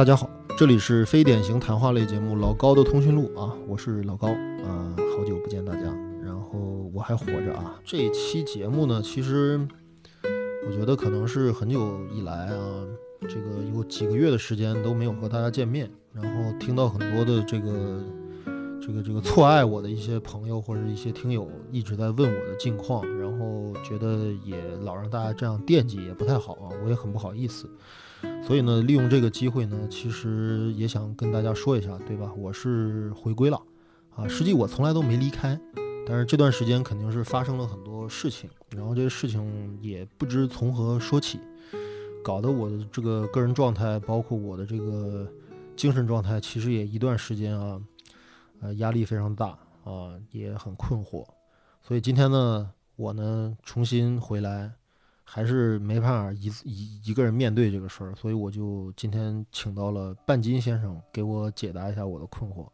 大家好，这里是非典型谈话类节目《老高的通讯录》啊，我是老高啊、好久不见大家，然后我还活着啊。这一期节目呢，其实我觉得可能是很久以来啊，这个有几个月的时间都没有和大家见面，然后听到很多的这个这个这个错爱我的一些朋友或者一些听友一直在问我的近况，然后觉得也老让大家这样惦记也不太好啊，我也很不好意思。所以呢，利用这个机会呢，其实也想跟大家说一下，对吧？我是回归了啊，实际我从来都没离开，但是这段时间肯定是发生了很多事情，然后这些事情也不知从何说起，搞得我的这个个人状态，包括我的这个精神状态，其实也一段时间啊，呃，压力非常大啊，也很困惑。所以今天呢，我呢重新回来。还是没办法一一一个人面对这个事儿，所以我就今天请到了半斤先生给我解答一下我的困惑。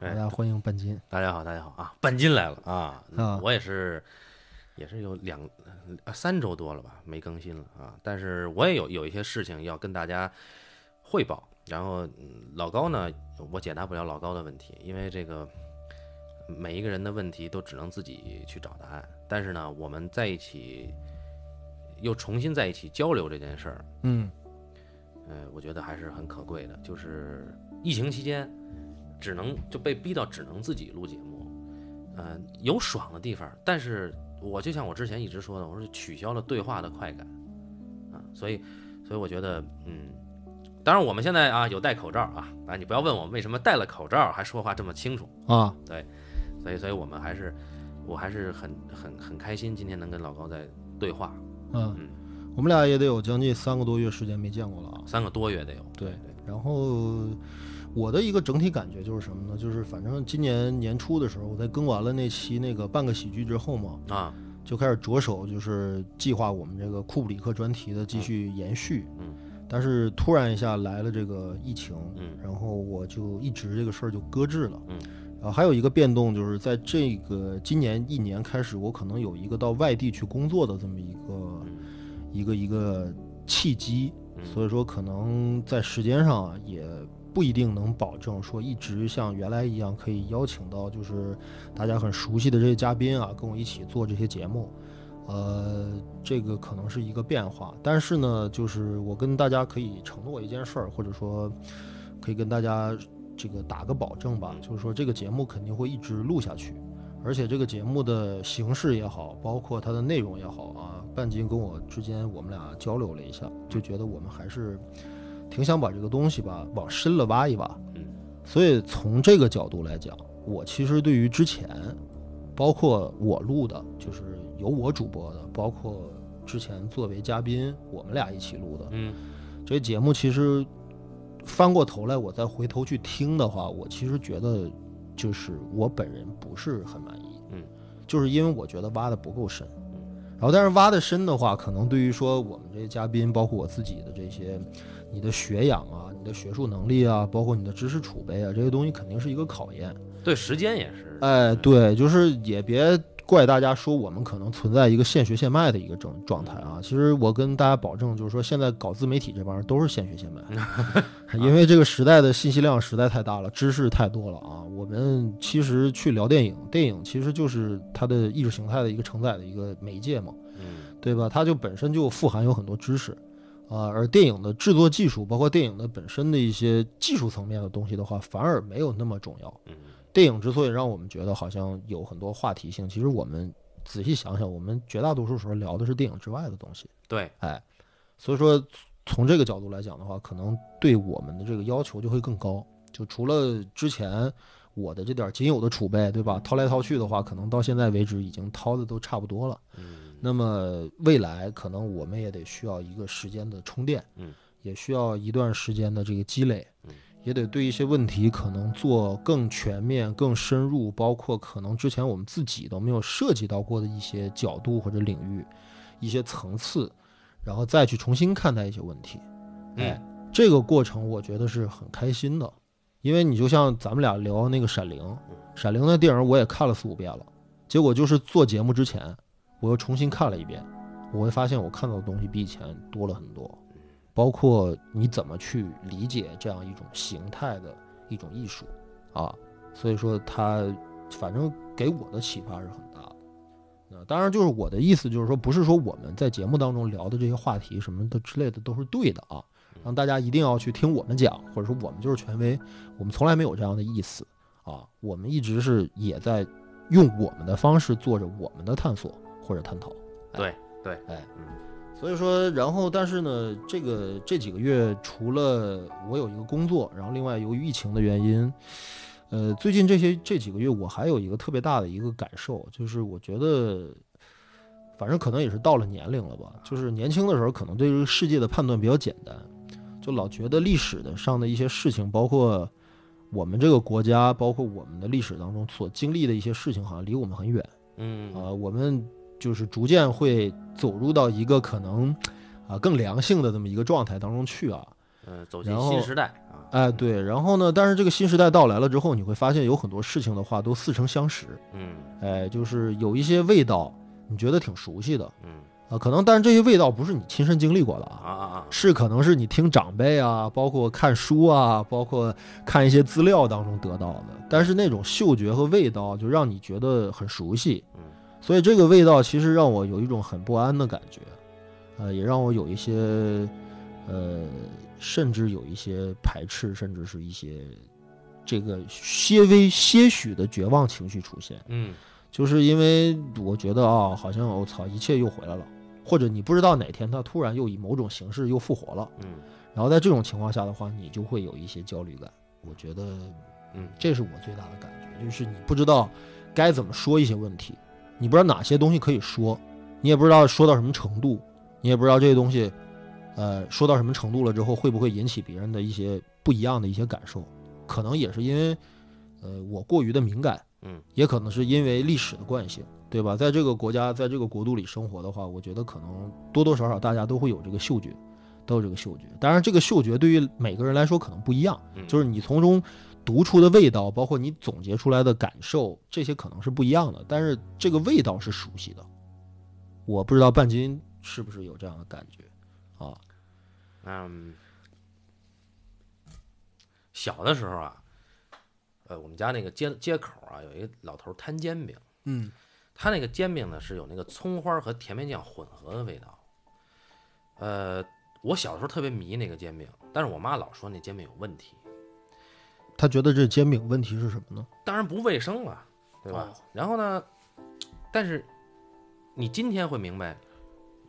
大哎家欢迎半斤大家好，大家好啊！半斤来了啊！啊我也是，也是有两呃三周多了吧，没更新了啊。但是我也有有一些事情要跟大家汇报。然后、嗯老高呢，我解答不了老高的问题，因为这个每一个人的问题都只能自己去找答案。但是呢，我们在一起又重新在一起交流这件事儿，嗯呃，我觉得还是很可贵的。就是疫情期间，只能就被逼到只能自己录节目，呃，有爽的地方，但是我就像我之前一直说的，我说取消了对话的快感，啊，所以，所以我觉得，嗯，当然我们现在啊有戴口罩啊，啊，你不要问我为什么戴了口罩还说话这么清楚，啊，对所以，所以我们还是，我还是很很很开心，今天能跟老高在对话，嗯嗯，我们俩也得有将近三个多月时间没见过了啊。三个多月得有，对对，然后我的一个整体感觉就是什么呢？就是反正今年年初的时候，我在更完了那期那个半个喜剧之后嘛，啊，就开始着手就是计划我们这个库布里克专题的继续延续。嗯但是突然一下来了这个疫情，嗯然后我就一直这个事儿就搁置了。嗯，然后还有一个变动就是在这个今年一年开始，我可能有一个到外地去工作的这么一个、嗯一个一个契机，嗯所以说可能在时间上啊也不一定能保证说一直像原来一样可以邀请到就是大家很熟悉的这些嘉宾啊跟我一起做这些节目。呃，这个可能是一个变化，但是呢，就是我跟大家可以承诺一件事儿，或者说可以跟大家这个打个保证吧，就是说这个节目肯定会一直录下去，而且这个节目的形式也好，包括它的内容也好啊，半斤跟我之间我们俩交流了一下，就觉得我们还是挺想把这个东西吧往深了挖一挖。嗯，所以从这个角度来讲，我其实对于之前，包括我录的，就是有我主播的，包括之前作为嘉宾我们俩一起录的嗯这节目，其实翻过头来我再回头去听的话，我其实觉得就是我本人不是很满意。嗯，就是因为我觉得挖的不够深。嗯然后，但是挖的深的话，可能对于说我们这些嘉宾，包括我自己的这些，你的学养啊，你的学术能力啊，包括你的知识储备啊，这些东西肯定是一个考验。对，时间也是，哎，对，就是也别怪大家说我们可能存在一个现学现卖的一个状状态啊。其实我跟大家保证，就是说现在搞自媒体这帮人都是现学现卖，因为这个时代的信息量实在太大了，知识太多了啊。我们其实去聊电影，电影其实就是它的意识形态的一个承载的一个媒介嘛。嗯对吧？它就本身就富含有很多知识，啊、而电影的制作技术，包括电影的本身的一些技术层面的东西的话，反而没有那么重要。嗯电影之所以让我们觉得好像有很多话题性，其实我们仔细想想，我们绝大多数时候聊的是电影之外的东西。对，哎，所以说从这个角度来讲的话，可能对我们的这个要求就会更高。就除了之前我的这点仅有的储备，对吧？掏来掏去的话，可能到现在为止已经掏的都差不多了。嗯那么未来可能我们也得需要一个时间的充电，嗯，也需要一段时间的这个积累，嗯，也得对一些问题可能做更全面、更深入，包括可能之前我们自己都没有涉及到过的一些角度或者领域、一些层次，然后再去重新看待一些问题。哎，这个过程我觉得是很开心的，因为你就像咱们俩聊那个《闪灵》，《闪灵》的电影我也看了四五遍了，结果就是做节目之前，我又重新看了一遍，我会发现我看到的东西比以前多了很多。包括你怎么去理解这样一种形态的一种艺术啊。所以说，它反正给我的启发是很大的。那当然，就是我的意思就是说，不是说我们在节目当中聊的这些话题什么的之类的都是对的啊，让大家一定要去听我们讲，或者说我们就是权威，我们从来没有这样的意思啊。我们一直是也在用我们的方式做着我们的探索或者探讨。对对，哎，嗯所以说，然后但是呢，这个这几个月除了我有一个工作，然后另外由于疫情的原因，呃，最近这些这几个月我还有一个特别大的一个感受，就是我觉得，反正可能也是到了年龄了吧，就是年轻的时候可能对这个世界的判断比较简单，就老觉得历史的上的一些事情，包括我们这个国家，包括我们的历史当中所经历的一些事情，好像离我们很远。嗯啊、我们就是逐渐会走入到一个可能啊更良性的这么一个状态当中去啊。呃，走进新时代啊，哎，对，然后呢，但是这个新时代到来了之后，你会发现有很多事情的话都似曾相识，嗯哎，就是有一些味道你觉得挺熟悉的嗯啊，可能但是这些味道不是你亲身经历过的啊。啊啊啊，是可能是你听长辈啊，包括看书啊，包括看一些资料当中得到的，但是那种嗅觉和味道就让你觉得很熟悉，嗯所以这个味道其实让我有一种很不安的感觉，呃，也让我有一些，呃，甚至有一些排斥，甚至是一些这个些微些许的绝望情绪出现，嗯就是因为我觉得啊，好像我操，一切又回来了，或者你不知道哪天它突然又以某种形式又复活了，嗯然后在这种情况下的话，你就会有一些焦虑感。我觉得嗯这是我最大的感觉，就是你不知道该怎么说一些问题，你不知道哪些东西可以说，你也不知道说到什么程度，你也不知道这些东西，呃，说到什么程度了之后会不会引起别人的一些不一样的一些感受，可能也是因为，呃，我过于的敏感，嗯也可能是因为历史的惯性，对吧？在这个国家，在这个国度里生活的话，我觉得可能多多少少大家都会有这个嗅觉，都有这个嗅觉。当然，这个嗅觉对于每个人来说可能不一样，嗯，就是你从中读出的味道，包括你总结出来的感受，这些可能是不一样的。但是这个味道是熟悉的，我不知道半斤是不是有这样的感觉啊？嗯，小的时候啊，呃，我们家那个街街口啊，有一个老头摊煎饼，嗯他那个煎饼呢是有那个葱花和甜面酱混合的味道。呃，我小时候特别迷那个煎饼，但是我妈老说那煎饼有问题，他觉得这煎饼问题是什么呢？当然不卫生了，对吧？哦然后呢，但是你今天会明白，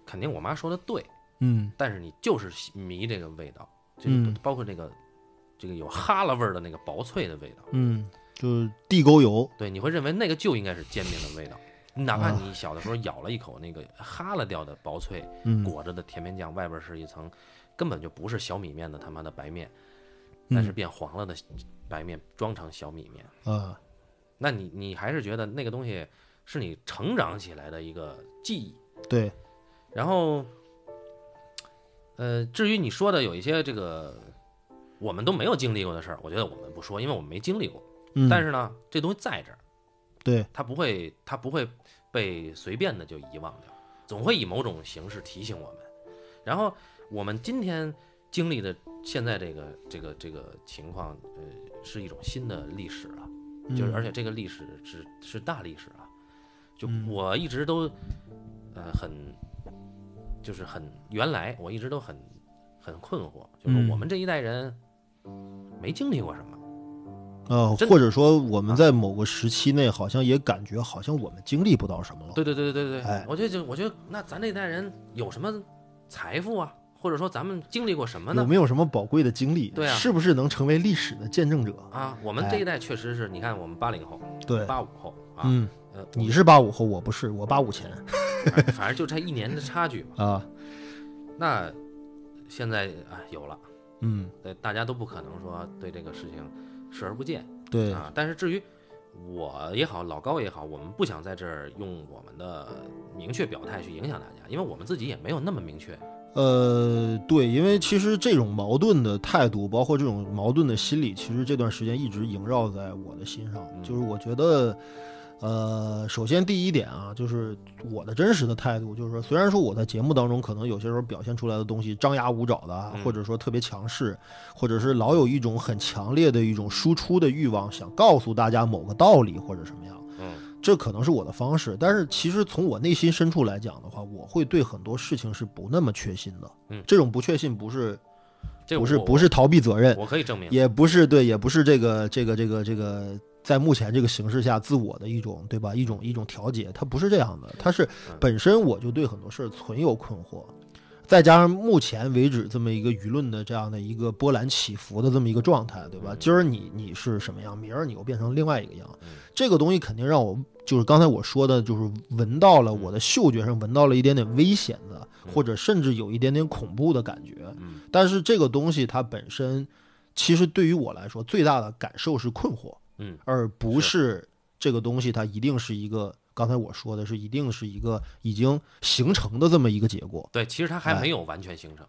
肯定我妈说的对，嗯但是你就是迷这个味道，这个嗯包括这个这个有哈喇味儿的那个薄脆的味道，嗯，就是地沟油。对，你会认为那个就应该是煎饼的味道，哪怕啊你小的时候咬了一口那个哈喇掉的薄脆嗯裹着的甜面酱，外边是一层根本就不是小米面的他妈的白面，但是嗯变黄了的白面装成小米面，啊，那你你还是觉得那个东西是你成长起来的一个记忆。对，然后，呃，至于你说的有一些这个我们都没有经历过的事儿，我觉得我们不说，因为我们没经历过。嗯，但是呢，这东西在这儿，对，它不会，它不会被随便的就遗忘掉，总会以某种形式提醒我们。然后我们今天经历的现在这个这个这个情况，呃，是一种新的历史啊。就是而且这个历史是是大历史啊，就嗯。我一直都呃很就是很原来我一直都很很困惑，就是嗯。我们这一代人没经历过什么，呃，或者说我们在某个时期内，好像也感觉好像我们经历不到什么了。对对对对对对，哎。我觉得就我觉得那咱这一代人有什么财富啊，或者说咱们经历过什么呢？有没有什么宝贵的经历？对啊是不是能成为历史的见证者？啊，我们这一代确实是你看我们八零后、对，八五后啊，嗯，呃，你是八五后，我不是，我八五前反正就差一年的差距嘛。啊，那现在啊有了。嗯，对，大家都不可能说对这个事情视而不见对，啊。但是至于我也好，老高也好，我们不想在这儿用我们的明确表态去影响大家，因为我们自己也没有那么明确。呃，对，因为其实这种矛盾的态度，包括这种矛盾的心理，其实这段时间一直萦绕在我的心上。嗯就是我觉得，呃，首先第一点啊，就是我的真实的态度，就是说，虽然说我在节目当中可能有些时候表现出来的东西张牙舞爪的，嗯或者说特别强势，或者是老有一种很强烈的一种输出的欲望，想告诉大家某个道理或者什么样，嗯这可能是我的方式。但是其实从我内心深处来讲的话，我会对很多事情是不那么确信的。嗯这种不确信不是这不是不是逃避责任，我可以证明，也不是对，也不是这个这个这个这个，在目前这个形势下自我的一种对吧？一种一种调节，它不是这样的，它是嗯本身我就对很多事儿存有困惑，再加上目前为止这么一个舆论的这样的一个波澜起伏的这么一个状态，对吧？嗯今儿你你是什么样，明儿你又变成另外一个样嗯，这个东西肯定让我就是刚才我说的，就是闻到了我的嗅觉上闻到了一点点危险的，嗯或者甚至有一点点恐怖的感觉。嗯但是这个东西它本身，其实对于我来说，最大的感受是困惑，嗯而不是这个东西它一定是一个刚才我说的是一定是一个已经形成的这么一个结果。对，其实它还哎没有完全形成，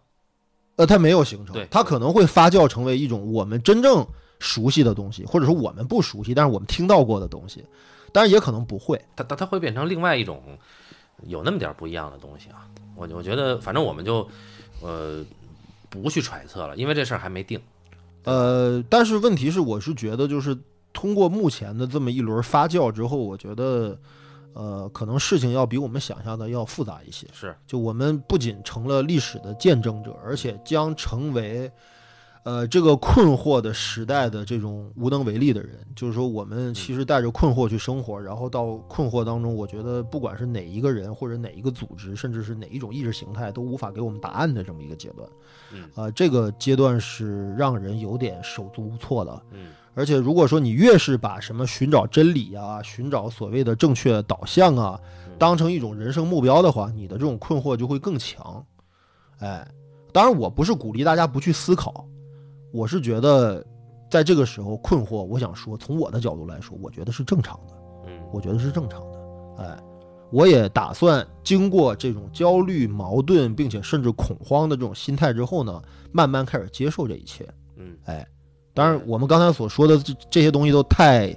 呃，它没有形成对，它可能会发酵成为一种我们真正熟悉的东西，或者说我们不熟悉，但是我们听到过的东西，当然也可能不会。它它它会变成另外一种有那么点儿不一样的东西啊。我我觉得，反正我们就呃不去揣测了，因为这事儿还没定。呃，但是问题是，我是觉得就是通过目前的这么一轮发酵之后，我觉得，呃，可能事情要比我们想象的要复杂一些。是，就我们不仅成了历史的见证者，而且将成为，呃，这个困惑的时代的这种无能为力的人。就是说，我们其实带着困惑去生活，然后到困惑当中，我觉得不管是哪一个人或者哪一个组织，甚至是哪一种意识形态，都无法给我们答案的这么一个阶段。嗯啊、这个阶段是让人有点手足无措的。嗯而且如果说你越是把什么寻找真理啊、寻找所谓的正确导向啊，嗯当成一种人生目标的话，你的这种困惑就会更强。哎，当然我不是鼓励大家不去思考，我是觉得在这个时候困惑，我想说，从我的角度来说，我觉得是正常的，嗯我觉得是正常的。哎，我也打算经过这种焦虑、矛盾，并且甚至恐慌的这种心态之后呢，慢慢开始接受这一切。嗯哎，当然，我们刚才所说的这这些东西都太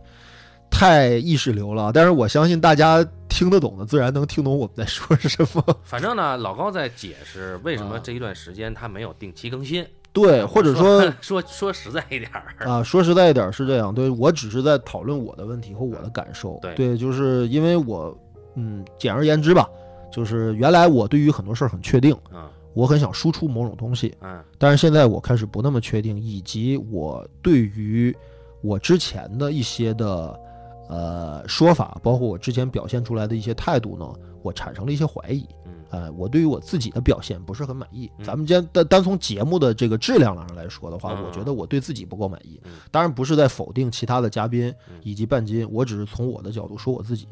太意识流了，但是我相信大家听得懂的，自然能听懂我们在说什么。反正呢，老高在解释为什么啊。这一段时间他没有定期更新，对，或者说说 说实在一点儿，啊，说实在一点是这样，对我只是在讨论我的问题和我的感受。对就是因为我，嗯，简而言之吧，就是原来我对于很多事儿很确定，嗯我很想输出某种东西，嗯但是现在我开始不那么确定，以及我对于我之前的一些的呃说法，包括我之前表现出来的一些态度呢，我产生了一些怀疑。嗯呃，我对于我自己的表现不是很满意。嗯咱们今天单单从节目的这个质量上来说的话，嗯我觉得我对自己不够满意嗯。当然不是在否定其他的嘉宾嗯以及半斤，我只是从我的角度说我自己。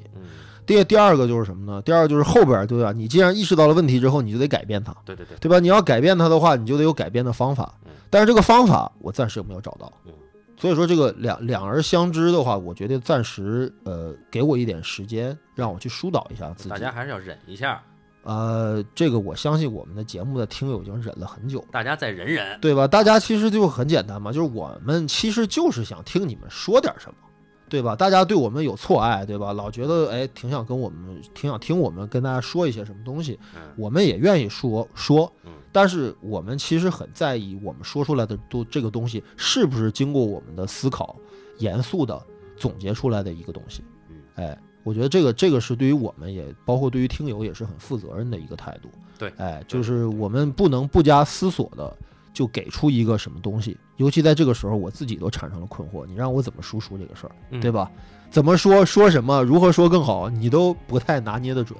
嗯，第第二个就是什么呢？第二个就是后边对吧？你既然意识到了问题之后，你就得改变它。对对对，对吧？你要改变它的话，你就得有改变的方法嗯。但是这个方法我暂时也没有找到嗯，所以说这个两两而相知的话，我觉得暂时呃给我一点时间，让我去疏导一下自己。大家还是要忍一下，呃，这个我相信我们的节目的听友已经忍了很久，大家再忍忍，对吧？大家其实就很简单嘛，就是我们其实就是想听你们说点什么。对吧？大家对我们有错爱，对吧？老觉得哎，挺想跟我们，挺想听我们跟大家说一些什么东西。嗯我们也愿意说说嗯，但是我们其实很在意我们说出来的都这个东西是不是经过我们的思考、严肃的总结出来的一个东西嗯。哎，我觉得这个这个是对于我们也包括对于听友也是很负责任的一个态度。对哎，就是我们不能不加思索的就给出一个什么东西，尤其在这个时候，我自己都产生了困惑，你让我怎么输出这个事儿，嗯。对吧？怎么说说什么，如何说更好，你都不太拿捏得准，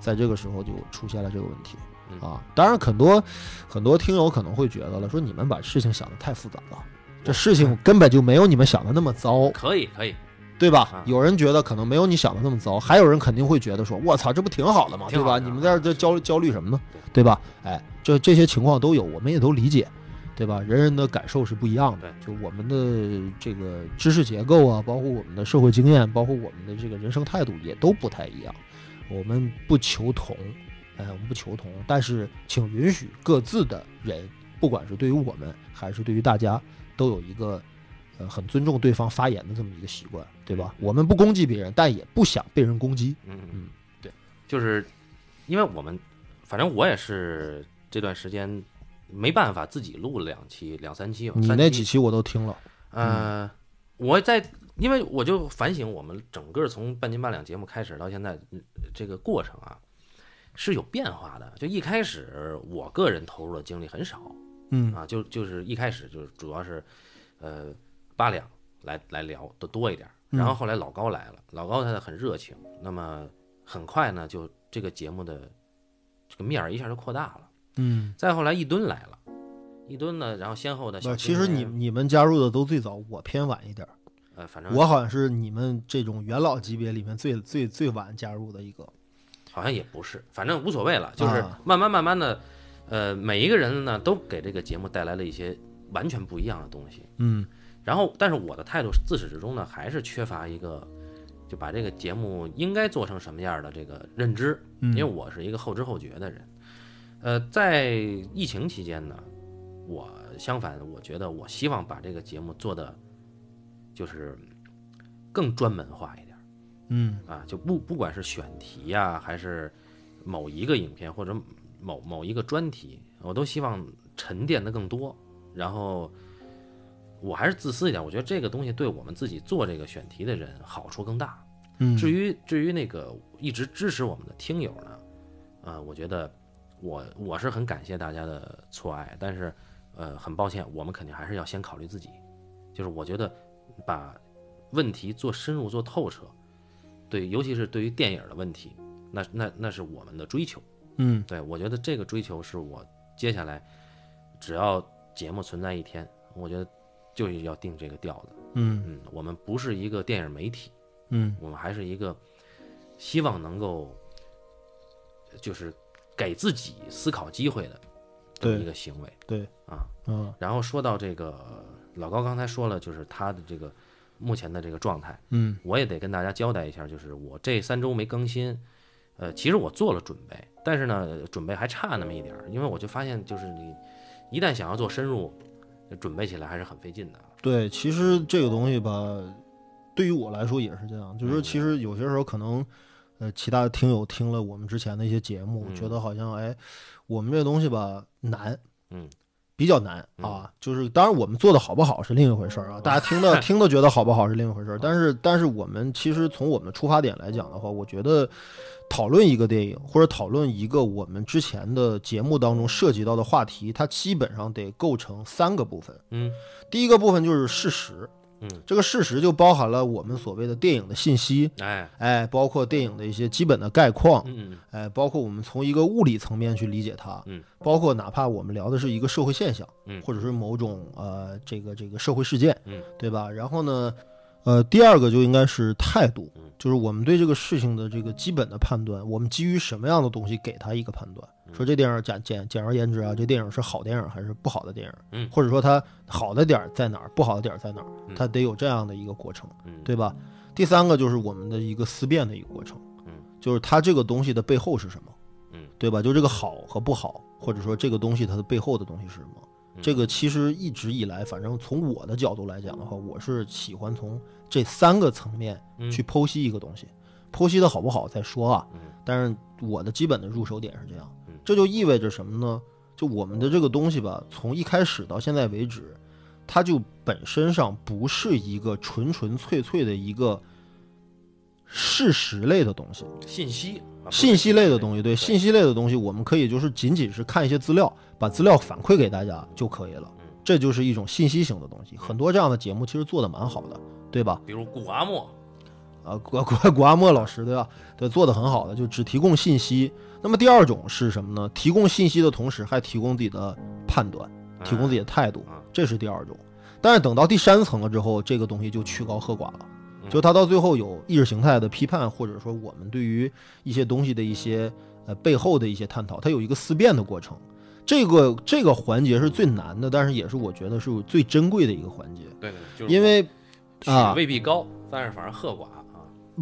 在这个时候就出现了这个问题。嗯。啊。当然，很多很多听友可能会觉得了，说你们把事情想得太复杂了，这事情根本就没有你们想的那么糟，可以可以，对吧啊？有人觉得可能没有你想的那么糟，还有人肯定会觉得说，我操，这不挺好的吗？对吧？你们在这儿这焦焦虑什么呢？对吧？哎，这这些情况都有，我们也都理解。对吧？人人的感受是不一样的，就我们的这个知识结构啊，包括我们的社会经验，包括我们的这个人生态度也都不太一样。我们不求同，哎，我们不求同，但是请允许各自的人，不管是对于我们还是对于大家，都有一个呃很尊重对方发言的这么一个习惯，对吧？我们不攻击别人，但也不想被人攻击。嗯嗯，对，就是因为我们，反正我也是这段时间没办法自己录了两期、两三期吧。你那几期我都听了，呃，我在，因为我就反省我们整个从半斤八两节目开始到现在嗯这个过程啊，是有变化的。就一开始我个人投入的精力很少嗯啊，就就是一开始就是主要是呃八两来来聊的多一点，然后后来老高来了，老高他很热情，那么很快呢就这个节目的这个面儿一下就扩大了。嗯。再后来一吨来了，一吨呢，然后先后的小，其实你你们加入的都最早，我偏晚一点。呃反正我好像是你们这种元老级别里面最最最晚加入的一个。好像也不是，反正无所谓了，就是啊慢慢慢慢的，呃，每一个人呢都给这个节目带来了一些完全不一样的东西。嗯然后，但是我的态度自始至终呢，还是缺乏一个，就把这个节目应该做成什么样的这个认知，嗯，因为我是一个后知后觉的人。呃，在疫情期间呢，我相反，我觉得我希望把这个节目做的就是更专门化一点。嗯啊，就不不管是选题呀、还是某一个影片或者某某一个专题，我都希望沉淀的更多。然后我还是自私一点，我觉得这个东西对我们自己做这个选题的人好处更大。嗯，至于至于那个一直支持我们的听友呢，呃，我觉得我我是很感谢大家的错爱，但是呃，很抱歉，我们肯定还是要先考虑自己。就是我觉得把问题做深入、做透彻，对，尤其是对于电影的问题，那那那是我们的追求。嗯对我觉得这个追求是我接下来只要节目存在一天，我觉得就是要定这个调子。嗯。嗯，我们不是一个电影媒体。嗯。我们还是一个希望能够就是给自己思考机会的这么一个行为。对。啊。嗯。然后说到这个老高刚才说了，就是他的这个目前的这个状态，嗯。我也得跟大家交代一下，就是我这三周没更新，呃，其实我做了准备，但是呢，准备还差那么一点儿，因为我就发现，就是你一旦想要做深入，准备起来还是很费劲的。对，其实这个东西吧，对于我来说也是这样，就是其实有些时候可能，呃，其他的听友听了我们之前的一些节目，嗯。觉得好像哎，我们这东西吧难，嗯，比较难啊。就是当然我们做的好不好是另一回事儿啊，大家听的 听的觉得好不好是另一回事儿，但是但是我们其实从我们的出发点来讲的话，我觉得讨论一个电影或者讨论一个我们之前的节目当中涉及到的话题，它基本上得构成三个部分。嗯第一个部分就是事实，嗯，这个事实就包含了我们所谓的电影的信息，哎，哎，包括电影的一些基本的概况，哎，包括我们从一个物理层面去理解它，嗯，包括哪怕我们聊的是一个社会现象，嗯。或者是某种呃这个这个社会事件，嗯，对吧？然后呢，呃，第二个就应该是态度。嗯，就是我们对这个事情的这个基本的判断，我们基于什么样的东西给他一个判断，嗯说这电影简简简而言之啊，这电影是好电影还是不好的电影，嗯或者说它好的点在哪儿，不好的点在哪儿，嗯它得有这样的一个过程。嗯，对吧？第三个就是我们的一个思辨的一个过程，嗯，就是它这个东西的背后是什么，嗯，对吧？就这个好和不好，或者说这个东西它的背后的东西是什么？嗯。这个其实一直以来，反正从我的角度来讲的话，我是喜欢从这三个层面嗯。去剖析一个东西，剖析的好不好再说啊。嗯。但是我的基本的入手点是这样嗯，这就意味着什么呢？就我们的这个东西吧，从一开始到现在为止，它就本身上不是一个纯纯粹粹的一个事实类的东西，信息，信息类的东西。对，对信息类的东西，我们可以就是仅仅是看一些资料，把资料反馈给大家就可以了嗯。这就是一种信息型的东西。很多这样的节目其实做的蛮好的，对吧？比如古阿莫，啊，古 古古阿莫老师对吧？对，做的很好的，就只提供信息。那么第二种是什么呢？提供信息的同时还提供自己的判断，提供自己的态度啊，这是第二种。但是等到第三层了之后，这个东西就曲高和寡了。嗯就他到最后有意识形态的批判，或者说我们对于一些东西的一些呃背后的一些探讨，它有一个思辨的过程。这个这个环节是最难的，但是也是我觉得是最珍贵的一个环节，对对，就是因为啊未必高，但是反正喝寡啊。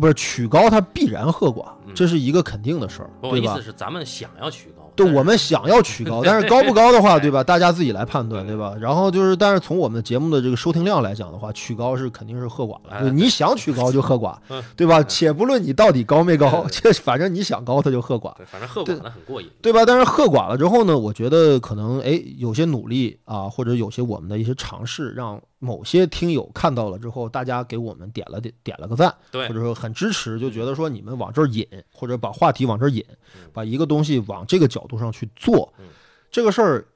不是曲高它必然喝寡，嗯这是一个肯定的事儿，对吧我意思？是咱们想要曲高，对，我们想要曲高，但是高不高的话，对吧？大家自己来判断，对吧？然后就是，但是从我们节目的这个收听量来讲的话，曲高是肯定是喝寡了。你想曲高就喝寡，对吧？且不论你到底高没高，这反正你想高他就喝寡。反正喝寡了很过瘾，对吧？但是喝寡了之后呢，我觉得可能哎，有些努力啊，或者有些我们的一些尝试，让某些听友看到了之后，大家给我们点了点点了个赞，对，或者说很支持，就觉得说你们往这儿引，或者把话题往这儿引，把一个东西往这个角度上去做，这个事儿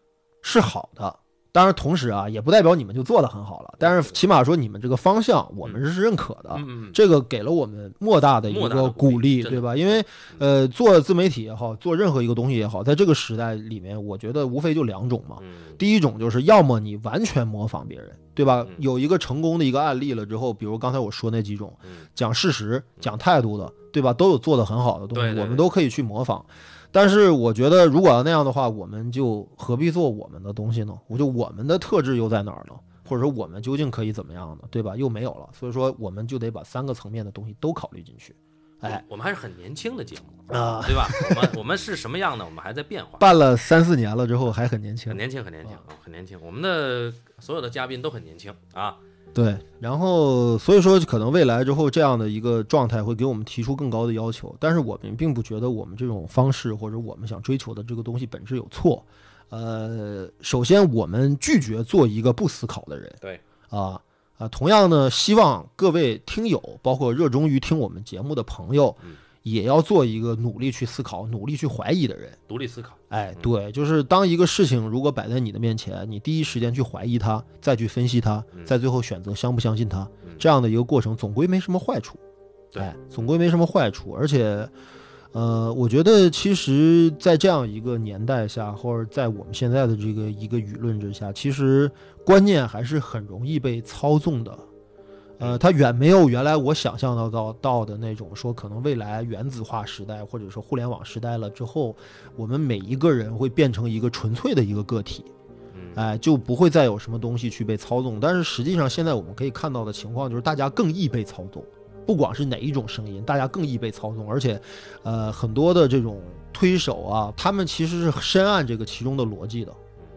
是好的。当然，同时啊，也不代表你们就做得很好了。但是起码说，你们这个方向我们是认可的。这个给了我们莫大的一个鼓励，对吧？因为呃，做自媒体也好，做任何一个东西也好，在这个时代里面，我觉得无非就两种嘛。第一种就是要么你完全模仿别人，对吧？有一个成功的一个案例了之后，比如刚才我说那几种，讲事实、讲态度的，对吧？都有做得很好的东西，我们都可以去模仿。但是我觉得，如果要那样的话，我们就何必做我们的东西呢？我就我们的特质又在哪儿呢？或者说我们究竟可以怎么样呢？对吧？又没有了，所以说我们就得把三个层面的东西都考虑进去。哎，我们还是很年轻的节目啊，对吧？我们我们是什么样的？我们还在变化。办了三四年了之后还很年轻，很年轻，很年轻，很年轻。我们的所有的嘉宾都很年轻啊。对，然后所以说可能未来之后这样的一个状态会给我们提出更高的要求，但是我们并不觉得我们这种方式或者我们想追求的这个东西本质有错。呃，首先我们拒绝做一个不思考的人。对，啊啊，同样呢，希望各位听友，包括热衷于听我们节目的朋友。也要做一个努力去思考、努力去怀疑的人，独立思考。哎，对，就是当一个事情如果摆在你的面前，你第一时间去怀疑它，再去分析它，再最后选择相不相信它，这样的一个过程，总归没什么坏处。对，总归没什么坏处。而且，呃，我觉得其实，在这样一个年代下，或者在我们现在的这个一个舆论之下，其实观念还是很容易被操纵的。呃，它远没有原来我想象到到到的那种说，可能未来原子化时代或者说互联网时代了之后，我们每一个人会变成一个纯粹的一个个体，哎，就不会再有什么东西去被操纵。但是实际上，现在我们可以看到的情况就是，大家更易被操纵，不管是哪一种声音，大家更易被操纵，而且，呃，很多的这种推手啊，他们其实是深谙这个其中的逻辑的。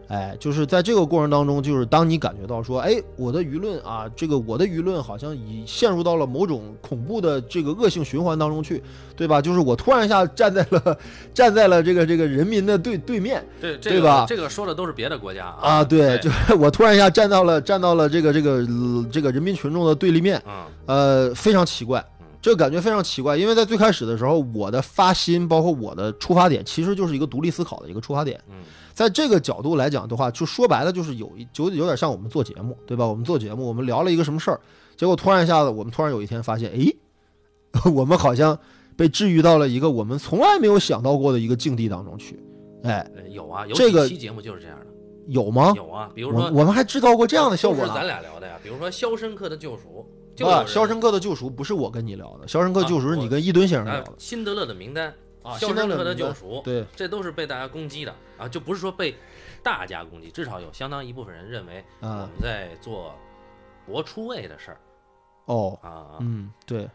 哎，就是在这个过程当中，就是当你感觉到说，哎，我的舆论啊，这个我的舆论好像已陷入到了某种恐怖的这个恶性循环当中去，对吧？就是我突然一下站在了 站在了这个这个人民的对对面，对对吧？这个说的都是别的国家啊，对，就是我突然一下站到了站到了这个这个这个人民群众的对立面，呃，非常奇怪，这个感觉非常奇怪，因为在最开始的时候，我的发心包括我的出发点，其实就是一个独立思考的一个出发点，嗯。在这个角度来讲的话，就说白了就是有一就有点像我们做节目，对吧？我们做节目，我们聊了一个什么事儿，结果突然一下子，我们突然有一天发现，哎，我们好像被治愈到了一个我们从来没有想到过的一个境地当中去。哎，有啊，有几期节目就是这样的。有吗？有啊，比如说我们还制造过这样的效果。是咱俩聊的呀，比如说《肖申克的救赎》。啊，《肖申克的救赎》不是我跟你聊的，《肖申克救赎》是你跟伊敦先生聊的。辛德勒的名单。啊，肖申克的救赎，对，这都是被大家攻击的啊，就不是说被大家攻击，至少有相当一部分人认为我们在做博出位的事儿。哦，啊，嗯，对。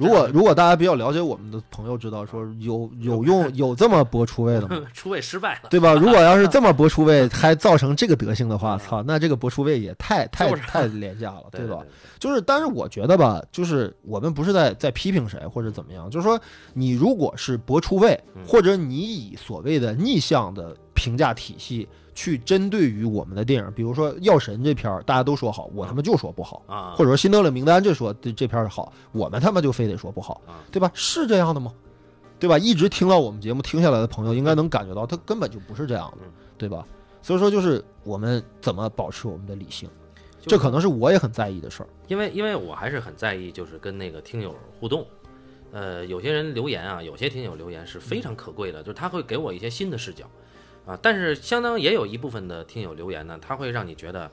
如果如果大家比较了解我们的朋友知道说有有用有这么博出位的吗？出位失败了，对吧？如果要是这么博出位 还造成这个德行的话，操，那这个博出位也太太太廉价了，对吧？就是，但是我觉得吧，就是我们不是在在批评谁或者怎么样，就是说你如果是博出位，或者你以所谓的逆向的评价体系。去针对于我们的电影，比如说《药神》这片儿，大家都说好，我他妈就说不好啊；或者说《辛德勒名单》这说这这片儿好，我们他妈就非得说不好，对吧？是这样的吗？对吧？一直听到我们节目听下来的朋友，应该能感觉到，他根本就不是这样的，对吧？所以说，就是我们怎么保持我们的理性，这可能是我也很在意的事儿。因为，因为我还是很在意，就是跟那个听友互动。呃，有些人留言啊，有些听友留言是非常可贵的，就是他会给我一些新的视角。啊，但是相当也有一部分的听友留言呢，他会让你觉得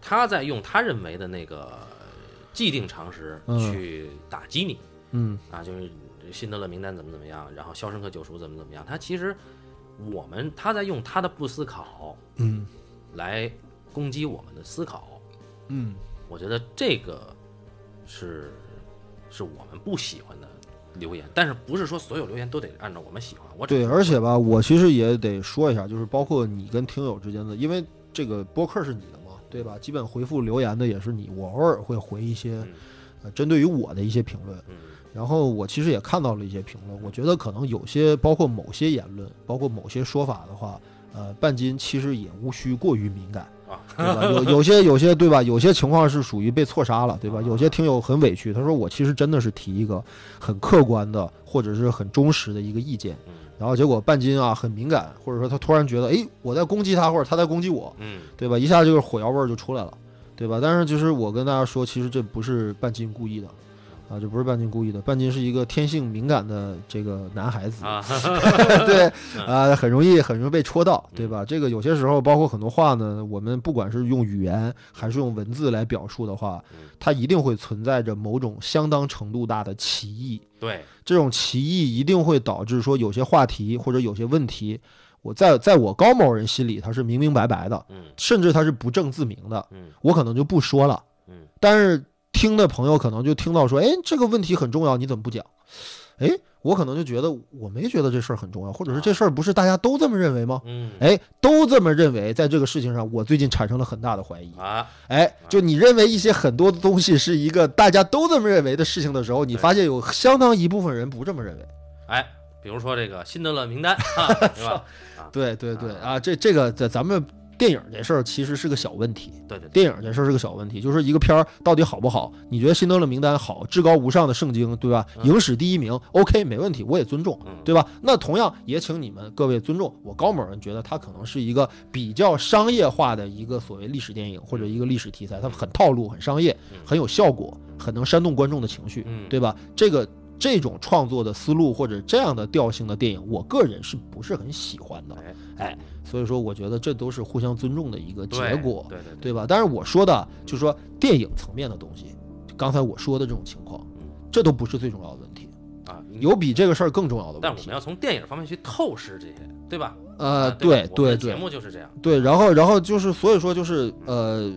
他在用他认为的那个既定常识去打击你，嗯，啊，就是辛德勒名单怎么怎么样，然后肖申克救赎怎么怎么样，他其实我们他在用他的不思考，嗯，来攻击我们的思考，嗯，我觉得这个是是我们不喜欢的。留言，但是不是说所有留言都得按照我们喜欢。我对，而且吧，我其实也得说一下，就是包括你跟听友之间的，因为这个播客是你的嘛，对吧？基本回复留言的也是你，我偶尔会回一些嗯呃针对于我的一些评论。嗯然后我其实也看到了一些评论，我觉得可能有些包括某些言论，包括某些说法的话，呃，半斤其实也无需过于敏感，啊，对吧？有有些有些对吧？有些情况是属于被错杀了，对吧？有些听友很委屈，他说我其实真的是提一个很客观的或者是很忠实的一个意见，嗯然后结果半斤啊很敏感，或者说他突然觉得，哎，我在攻击他，或者他在攻击我，嗯对吧？一下就是火药味儿就出来了，对吧？但是就是我跟大家说，其实这不是半斤故意的，啊，这不是半斤故意的，半斤是一个天性敏感的这个男孩子，啊，对嗯 啊，很容易很容易被戳到，对吧？这个有些时候，包括很多话呢，我们不管是用语言还是用文字来表述的话嗯，它一定会存在着某种相当程度大的歧义。对，这种歧义一定会导致说有些话题或者有些问题，我在在我高某人心里他是明明白白的，嗯甚至他是不正自明的，嗯我可能就不说了。嗯但是听的朋友可能就听到说，哎，这个问题很重要，你怎么不讲？哎，我可能就觉得我没觉得这事儿很重要，或者是这事儿不是大家都这么认为吗？嗯哎，都这么认为，在这个事情上，我最近产生了很大的怀疑。啊，哎，就你认为一些很多的东西是一个大家都这么认为的事情的时候，你发现有相当一部分人不这么认为。哎，比如说这个辛德勒名单啊，是吧？对对对啊，这这个在咱们电影这事儿其实是个小问题。对对对，电影这事儿是个小问题，就是一个片儿到底好不好？你觉得《辛德勒名单》好，至高无上的圣经，对吧？嗯影史第一名，OK，没问题，我也尊重，嗯，对吧？那同样也请你们各位尊重我高某人觉得它可能是一个比较商业化的一个所谓历史电影或者一个历史题材，它很套路、很商业、嗯很有效果、很能煽动观众的情绪，嗯对吧？这个这种创作的思路或者这样的调性的电影，我个人是不是很喜欢的？哎哎，所以说我觉得这都是互相尊重的一个结果。对对对，对吧？但是我说的就是说电影层面的东西，刚才我说的这种情况嗯，这都不是最重要的问题，啊，有比这个事儿更重要的问题但我们。要从电影方面去透视这些，对吧？呃，对对节目就是这样，对，然后然后就是所以说就是呃，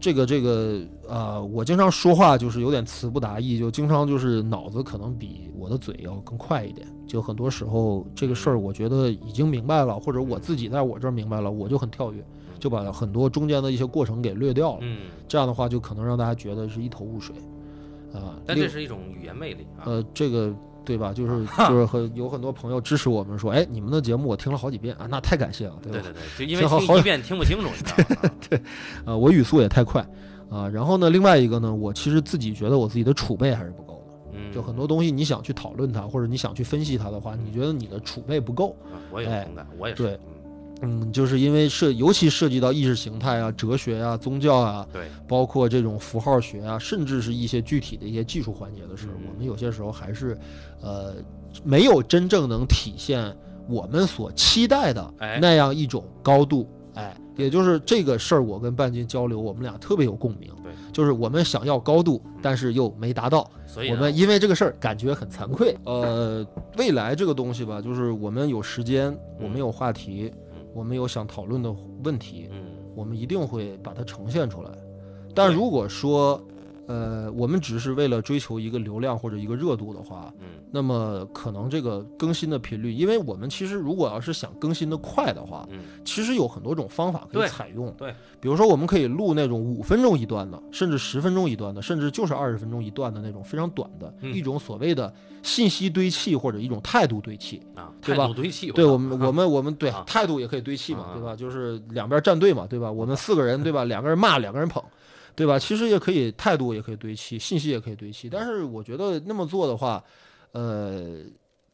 这个这个呃，我经常说话就是有点词不达意，就经常就是脑子可能比我的嘴要更快一点。就很多时候这个事儿，我觉得已经明白了，或者我自己在我这儿明白了，我就很跳跃，就把很多中间的一些过程给略掉了。嗯，这样的话，就可能让大家觉得是一头雾水，啊、另但这是一种语言魅力啊，呃，这个对吧？就是 就是很有很多朋友支持我们说，哎，你们的节目我听了好几遍啊，那太感谢了，对吧？对对对，就因为听好好听一遍听不清楚，你知道吧？啊呃，我语速也太快啊、然后呢，另外一个呢，我其实自己觉得我自己的储备还是不够的，嗯，就很多东西你想去讨论它，或者你想去分析它的话，你觉得你的储备不够。啊我也同感，我也是，对嗯，嗯，就是因为涉，尤其涉及到意识形态啊、哲学啊、宗教啊，对，包括这种符号学啊，甚至是一些具体的一些技术环节的时候，嗯我们有些时候还是，呃，没有真正能体现我们所期待的哎那样一种高度。哎，也就是这个事儿，我跟半斤交流，我们俩特别有共鸣。对，就是我们想要高度，但是又没达到。所以我们因为这个事儿感觉很惭愧。呃，未来这个东西吧，就是我们有时间，我们有话题嗯，我们有想讨论的问题，嗯我们一定会把它呈现出来。但如果说，呃，我们只是为了追求一个流量或者一个热度的话，嗯那么可能这个更新的频率，因为我们其实如果要是想更新的快的话，嗯，其实有很多种方法可以采用。对，比如说我们可以录那种五分钟一段的，甚至十分钟一段的，甚至就是二十分钟一段的那种非常短的、嗯一种所谓的信息堆砌或者一种态度堆砌。啊，对吧态度堆砌，对我们，我们，我们对啊态度也可以堆砌嘛，啊对吧？就是两边站队嘛，对吧？我们四个人，对吧？两个人骂，两个人捧，对吧？其实也可以态度也可以堆砌，信息也可以堆砌。但是我觉得那么做的话，呃，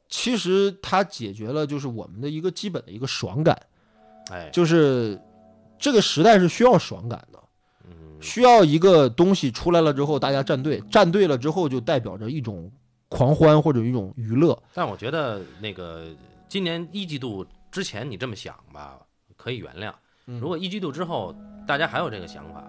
其实它解决了就是我们的一个基本的一个爽感，哎，就是这个时代是需要爽感的，嗯需要一个东西出来了之后，大家站队，站队了之后就代表着一种狂欢或者一种娱乐。但我觉得那个今年一季度之前你这么想吧，可以原谅。嗯如果一季度之后大家还有这个想法，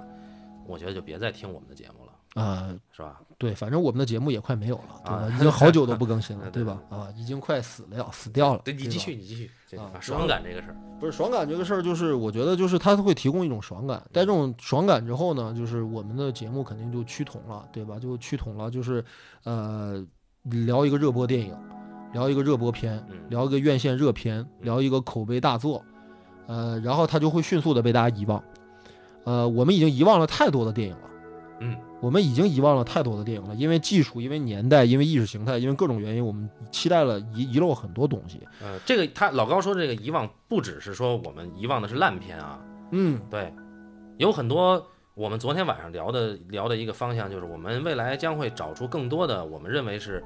我觉得就别再听我们的节目了，啊、是吧？对，反正我们的节目也快没有了，对吧？啊已经好久都不更新了，对对吧？啊，已经快死了，死掉了。对你继续，你继续，这个啊啊爽感这个事儿，不是爽感这个事儿，就是我觉得就是它会提供一种爽感，带这种爽感之后呢，就是我们的节目肯定就趋同了，对吧？就趋同了，就是呃，聊一个热播电影，聊一个热播片，嗯聊一个院线热片，聊一个口碑大作，呃，然后它就会迅速的被大家遗忘。呃，我们已经遗忘了太多的电影了。嗯，我们已经遗忘了太多的电影了，因为技术，因为年代，因为意识形态，因为各种原因，我们期待了遗遗漏很多东西。呃，这个他老高说这个遗忘，不只是说我们遗忘的是烂片啊，嗯，对，有很多我们昨天晚上聊的聊的一个方向，就是我们未来将会找出更多的我们认为是，